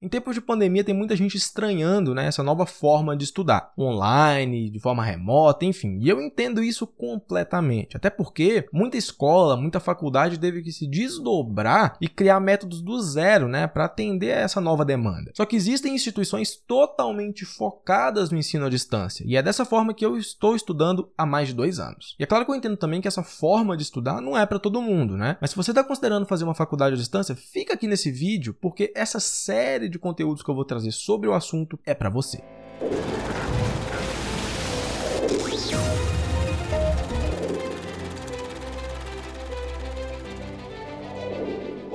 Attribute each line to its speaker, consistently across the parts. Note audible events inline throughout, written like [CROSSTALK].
Speaker 1: Em tempos de pandemia, tem muita gente estranhando né, essa nova forma de estudar, online, de forma remota, enfim. E eu entendo isso completamente. Até porque muita escola, muita faculdade teve que se desdobrar e criar métodos do zero né, para atender a essa nova demanda. Só que existem instituições totalmente focadas no ensino à distância. E é dessa forma que eu estou estudando há mais de dois anos. E é claro que eu entendo também que essa forma de estudar não é para todo mundo, né? Mas se você está considerando fazer uma faculdade à distância, fica aqui nesse vídeo, porque essa série série de conteúdos que eu vou trazer sobre o assunto é para você.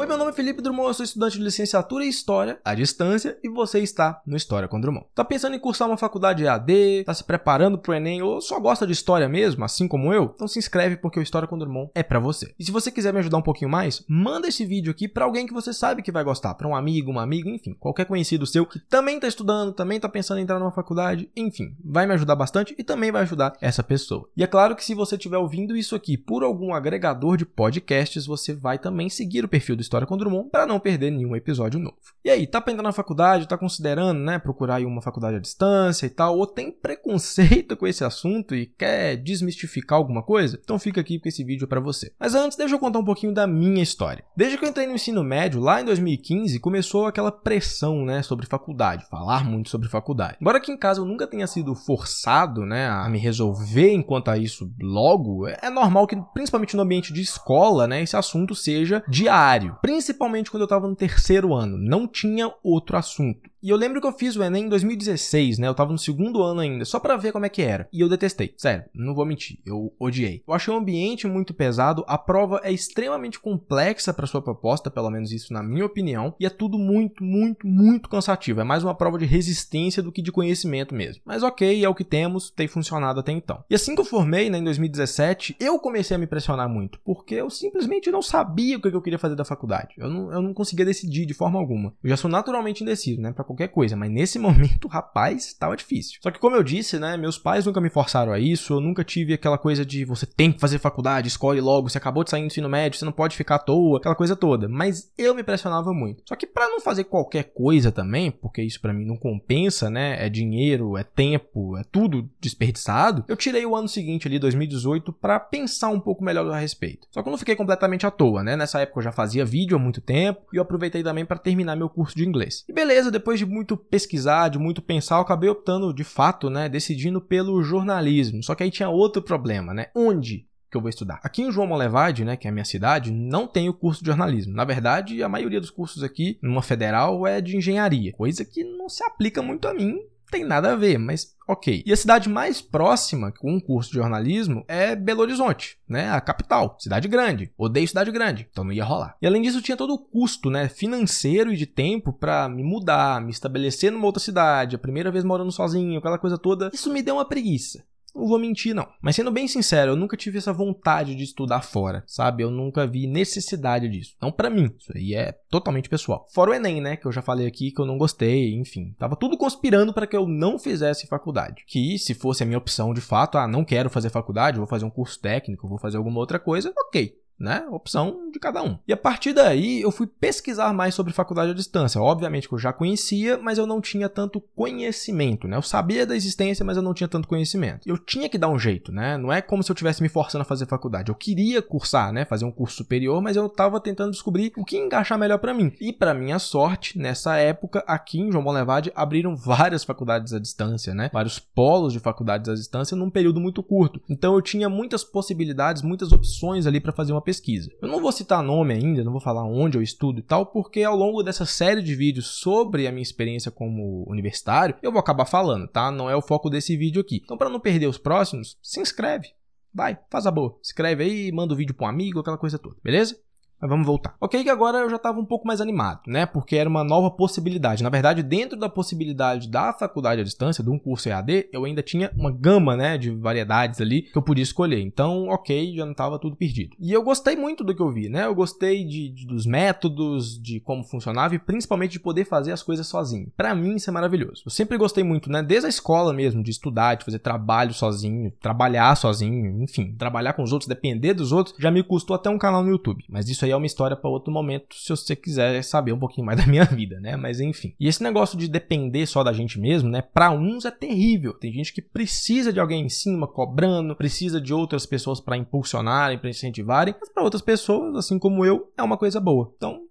Speaker 1: Oi, meu nome é Felipe Drummond, eu sou estudante de licenciatura em História à distância e você está no História com Drummond. Tá pensando em cursar uma faculdade EAD, tá se preparando pro Enem ou só gosta de história mesmo, assim como eu? Então se inscreve porque o História com Drummond é para você. E se você quiser me ajudar um pouquinho mais, manda esse vídeo aqui para alguém que você sabe que vai gostar, para um amigo, uma amiga, enfim, qualquer conhecido seu que também tá estudando, também tá pensando em entrar numa faculdade, enfim, vai me ajudar bastante e também vai ajudar essa pessoa. E é claro que se você estiver ouvindo isso aqui por algum agregador de podcasts, você vai também seguir o perfil do História com Drummond para não perder nenhum episódio novo. E aí, tá aprendendo na faculdade, tá considerando, né, procurar aí uma faculdade à distância e tal, ou tem preconceito [LAUGHS] com esse assunto e quer desmistificar alguma coisa? Então fica aqui porque esse vídeo é para você. Mas antes, deixa eu contar um pouquinho da minha história. Desde que eu entrei no ensino médio, lá em 2015, começou aquela pressão, né, sobre faculdade, falar muito sobre faculdade. Embora aqui em casa eu nunca tenha sido forçado, né, a me resolver enquanto a isso logo, é normal que, principalmente no ambiente de escola, né, esse assunto seja diário principalmente quando eu estava no terceiro ano. Não tinha outro assunto. E eu lembro que eu fiz o Enem em 2016, né? Eu tava no segundo ano ainda, só para ver como é que era. E eu detestei. Sério, não vou mentir, eu odiei. Eu achei o ambiente muito pesado, a prova é extremamente complexa para sua proposta, pelo menos isso na minha opinião, e é tudo muito, muito, muito cansativo. É mais uma prova de resistência do que de conhecimento mesmo. Mas ok, é o que temos, tem funcionado até então. E assim que eu formei, né, em 2017, eu comecei a me pressionar muito, porque eu simplesmente não sabia o que eu queria fazer da faculdade. Eu não, eu não conseguia decidir de forma alguma. Eu já sou naturalmente indeciso, né? Pra qualquer coisa, mas nesse [LAUGHS] momento, rapaz, estava difícil. Só que como eu disse, né, meus pais nunca me forçaram a isso, eu nunca tive aquela coisa de você tem que fazer faculdade, escolhe logo, você acabou de sair do ensino médio, você não pode ficar à toa, aquela coisa toda. Mas eu me pressionava muito. Só que para não fazer qualquer coisa também, porque isso para mim não compensa, né, é dinheiro, é tempo, é tudo desperdiçado, eu tirei o ano seguinte ali, 2018, para pensar um pouco melhor a respeito. Só que eu não fiquei completamente à toa, né? Nessa época eu já fazia vídeo há muito tempo e eu aproveitei também para terminar meu curso de inglês. E beleza, depois de de muito pesquisar, de muito pensar, eu acabei optando de fato, né, decidindo pelo jornalismo. Só que aí tinha outro problema, né? Onde que eu vou estudar. Aqui em João Molevade, né, que é a minha cidade, não tem o curso de jornalismo. Na verdade, a maioria dos cursos aqui, numa federal, é de engenharia, coisa que não se aplica muito a mim tem nada a ver, mas ok. E a cidade mais próxima com um curso de jornalismo é Belo Horizonte, né? A capital, cidade grande. Odeio cidade grande, então não ia rolar. E além disso, tinha todo o custo, né, financeiro e de tempo para me mudar, me estabelecer numa outra cidade, a primeira vez morando sozinho, aquela coisa toda. Isso me deu uma preguiça. Não vou mentir, não. Mas sendo bem sincero, eu nunca tive essa vontade de estudar fora, sabe? Eu nunca vi necessidade disso. Não para mim. Isso aí é totalmente pessoal. Fora o Enem, né? Que eu já falei aqui que eu não gostei, enfim. Tava tudo conspirando para que eu não fizesse faculdade. Que se fosse a minha opção de fato, ah, não quero fazer faculdade, vou fazer um curso técnico, vou fazer alguma outra coisa, ok né? Opção de cada um. E a partir daí eu fui pesquisar mais sobre faculdade à distância. Obviamente que eu já conhecia, mas eu não tinha tanto conhecimento, né? Eu sabia da existência, mas eu não tinha tanto conhecimento. Eu tinha que dar um jeito, né? Não é como se eu tivesse me forçando a fazer faculdade. Eu queria cursar, né? Fazer um curso superior, mas eu estava tentando descobrir o que encaixar melhor para mim. E para minha sorte, nessa época aqui em João Bonlevade abriram [LAUGHS] várias faculdades à distância, né? Vários polos de faculdades à distância num período muito curto. Então eu tinha muitas possibilidades, muitas opções ali para fazer uma pesquisa. Eu não vou citar nome ainda, não vou falar onde eu estudo e tal, porque ao longo dessa série de vídeos sobre a minha experiência como universitário, eu vou acabar falando, tá? Não é o foco desse vídeo aqui. Então, para não perder os próximos, se inscreve. Vai, faz a boa. Escreve aí, manda o vídeo para um amigo, aquela coisa toda, beleza? Mas vamos voltar. Ok, que agora eu já estava um pouco mais animado, né? Porque era uma nova possibilidade. Na verdade, dentro da possibilidade da faculdade à distância, de um curso EAD, eu ainda tinha uma gama, né, de variedades ali que eu podia escolher. Então, ok, já não estava tudo perdido. E eu gostei muito do que eu vi, né? Eu gostei de, de dos métodos, de como funcionava e principalmente de poder fazer as coisas sozinho. Para mim, isso é maravilhoso. Eu sempre gostei muito, né? Desde a escola mesmo, de estudar, de fazer trabalho sozinho, trabalhar sozinho, enfim, trabalhar com os outros, depender dos outros, já me custou até um canal no YouTube. Mas isso aí é uma história para outro momento, se você quiser saber um pouquinho mais [LAUGHS] da minha vida, né? Mas enfim. E esse negócio de depender só da gente mesmo, né? Para uns é terrível. Tem gente que precisa de alguém em cima cobrando, precisa de outras pessoas para impulsionarem, para incentivarem, mas para outras pessoas, assim como eu, é uma coisa boa. Então,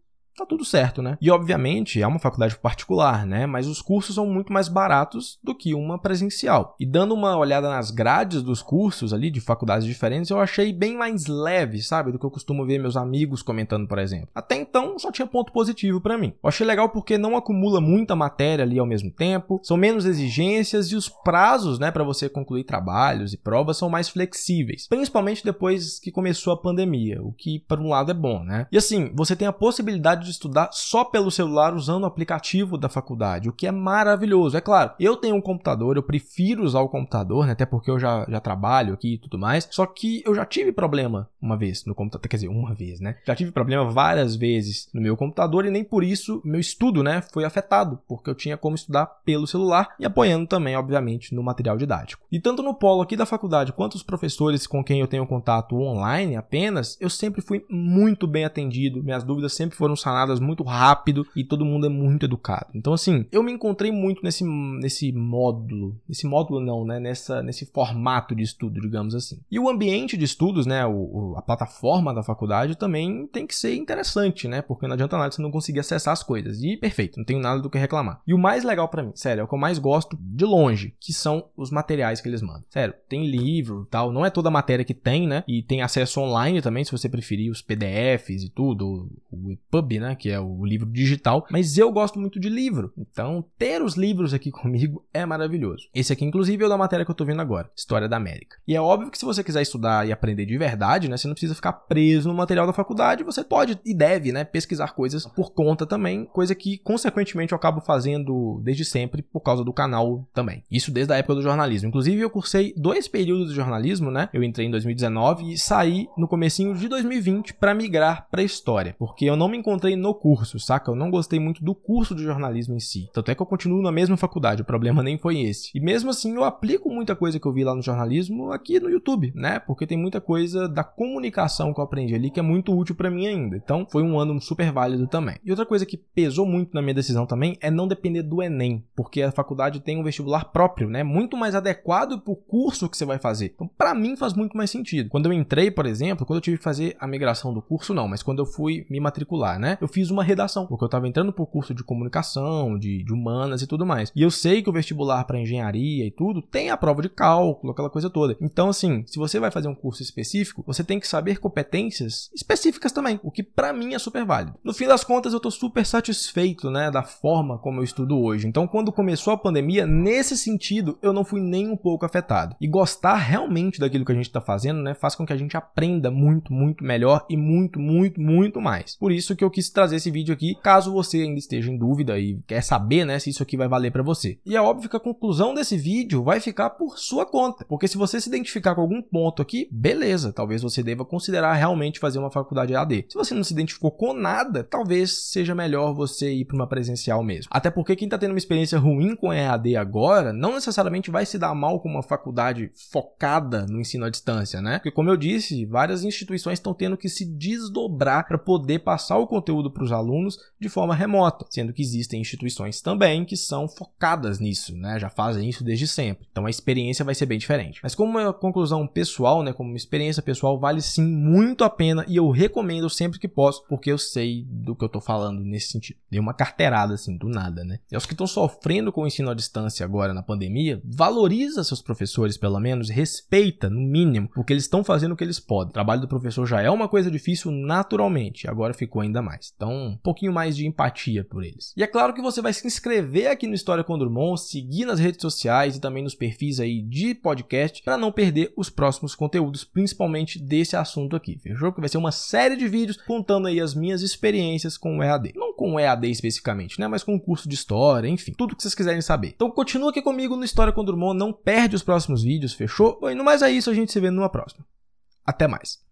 Speaker 1: tá tudo certo, né? E obviamente é uma faculdade particular, né? Mas os cursos são muito mais baratos do que uma presencial. E dando uma olhada nas grades dos cursos ali de faculdades diferentes, eu achei bem mais leve, sabe, do que eu costumo ver meus amigos comentando, por exemplo. Até então só tinha ponto positivo para mim. Eu achei legal porque não acumula muita matéria ali ao mesmo tempo, são menos exigências e os prazos, né, para você concluir trabalhos e provas são mais flexíveis, principalmente depois que começou a pandemia, o que por um lado é bom, né? E assim, você tem a possibilidade de estudar só pelo celular usando o aplicativo da faculdade, o que é maravilhoso. É claro, eu tenho um computador, eu prefiro usar o computador, né, até porque eu já, já trabalho aqui e tudo mais. Só que eu já tive problema uma vez no computador, quer dizer, uma vez, né? Já tive problema várias vezes no meu computador e nem por isso meu estudo, né, foi afetado, porque eu tinha como estudar pelo celular e apoiando também, obviamente, no material didático. E tanto no polo aqui da faculdade quanto os professores com quem eu tenho contato online apenas, eu sempre fui muito bem atendido, minhas dúvidas sempre foram sanadas sanadas muito rápido e todo mundo é muito educado. Então, assim, eu me encontrei muito nesse, nesse módulo, nesse módulo não, né? Nessa, nesse formato de estudo, digamos assim. E o ambiente de estudos, né? O, a plataforma da faculdade também tem que ser interessante, né? Porque não adianta nada você não conseguir acessar as coisas. E perfeito, não tenho nada do que reclamar. E o mais legal para mim, sério, é o que eu mais gosto de longe, que são os materiais que eles mandam. Sério, tem livro tal, não é toda a matéria que tem, né? E tem acesso online também, se você preferir, os PDFs e tudo, o EPUB, né? Que é o livro digital, mas eu gosto muito de livro. Então, ter os livros aqui [LAUGHS] comigo é maravilhoso. Esse aqui, inclusive, é da matéria que eu tô vendo agora, História da América. E é óbvio que se você quiser estudar e aprender de verdade, né, você não precisa ficar preso no material da faculdade, você pode e deve, né, pesquisar coisas por conta também, coisa que consequentemente eu acabo fazendo desde sempre por causa do canal também. Isso desde a época do jornalismo. Inclusive, eu cursei dois períodos de jornalismo, né? Eu entrei em 2019 e saí no comecinho de 2020 para migrar para história, porque eu não me encontrei no curso, saca? Eu não gostei muito do curso de jornalismo em si. Tanto é que eu continuo na mesma faculdade, o problema nem foi esse. E mesmo assim, eu aplico muita coisa que eu vi lá no jornalismo aqui no YouTube, né? Porque tem muita coisa da comunicação que eu aprendi ali que é muito útil para mim ainda. Então, foi um ano super válido também. E outra coisa que pesou muito na minha decisão também é não depender do Enem, porque a faculdade tem um vestibular próprio, né? Muito mais adequado pro curso que você vai fazer. Então, para mim faz muito mais sentido. Quando eu entrei, por exemplo, quando eu tive que fazer a migração do curso, não, mas quando eu fui me matricular, né? Eu fiz uma redação, porque eu estava entrando por curso de comunicação, de, de, humanas e tudo mais. E eu sei que o vestibular para engenharia e tudo tem a prova de cálculo, aquela coisa toda. Então, assim, se você vai fazer um curso específico, você tem que saber competências específicas também, o que para mim é super válido. No fim das contas, eu tô super satisfeito, né, da forma como eu estudo hoje. Então, quando começou a pandemia, nesse sentido, eu não fui nem um pouco afetado. E gostar realmente daquilo que a gente está fazendo, né, faz com que a gente aprenda muito, muito melhor e muito, muito, muito mais. Por isso que eu quis trazer esse vídeo aqui, caso você ainda esteja em dúvida e quer saber, né, se isso aqui vai valer para você. E é óbvio que a conclusão desse vídeo vai ficar por sua conta, porque se você se identificar com algum ponto aqui, beleza, talvez você deva considerar realmente fazer uma faculdade AD. Se você não se identificou com nada, talvez seja melhor você ir para uma presencial mesmo. Até porque quem está tendo uma experiência ruim com EAD agora, não necessariamente vai se dar mal com uma faculdade focada no ensino à distância, né? Porque como eu disse, várias instituições estão tendo que se desdobrar para poder passar o conteúdo para os alunos de forma remota, sendo que existem instituições também que são focadas nisso, né? Já fazem isso desde sempre. Então a experiência vai ser bem diferente. Mas como uma conclusão pessoal, né, como uma experiência pessoal, vale sim muito a pena e eu recomendo sempre que posso, porque eu sei do que eu tô falando nesse sentido. Dei uma carteirada assim do nada, né? E aos que estão sofrendo com o ensino à distância agora na pandemia, valoriza seus professores pelo menos, respeita no mínimo, porque eles estão fazendo o que eles podem. O trabalho do professor já é uma coisa difícil naturalmente, agora ficou ainda mais. Então, um pouquinho mais de empatia por eles. E é claro que você vai se inscrever aqui no História com Drummond, seguir nas redes sociais e também nos perfis aí de podcast para não perder os próximos conteúdos, principalmente desse assunto aqui. Fechou? Que vai ser uma série de vídeos contando aí as minhas experiências com o EAD. Não com o EAD especificamente, né, mas com o curso de história, enfim, tudo que vocês quiserem saber. Então continua aqui comigo no História com Drummond, não perde os próximos vídeos, fechou? Bom, e no mais é isso, a gente se vê numa próxima. Até mais.